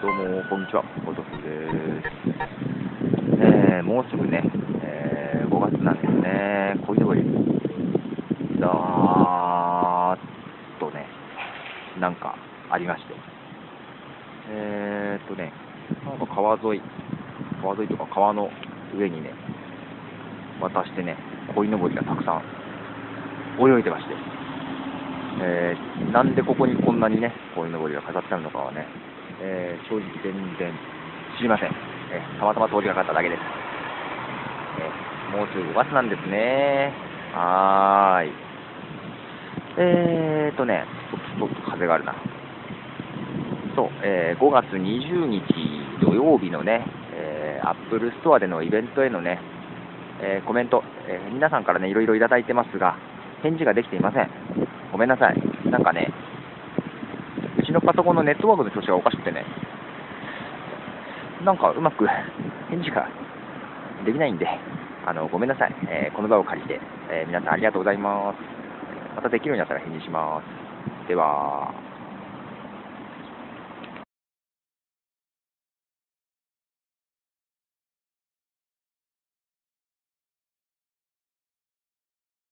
どうも、こんにちは、ポトフです。えー、もうすぐね、えー、5月なんですね、こいのぼり、ざーっとね、なんかありまして、えーっとね、なんか川沿い、川沿いとか川の上にね、渡してね、鯉のぼりがたくさん泳いでまして、えーなんでここにこんなにね、鯉のぼりが飾ってあるのかはね、えー正直全然知りません、えーたまたま通りがかっただけです。えーもうすぐ5月なんですね。はーい。えーとね、ちょっと風があるな。そう、えー5月20日土曜日のね、えー、Apple Store でのイベントへのね、えーコメント、え皆さんからね、いろいろいただいてますが、返事ができていません。ごめんなさい。なんかね、うちのパソコンのネットワークの調子がおかしくてね、なんかうまく返事ができないんで、あのごめんなさい、えーこの場を借りて、えー皆さんありがとうございます。またできるようになったら返事します。では。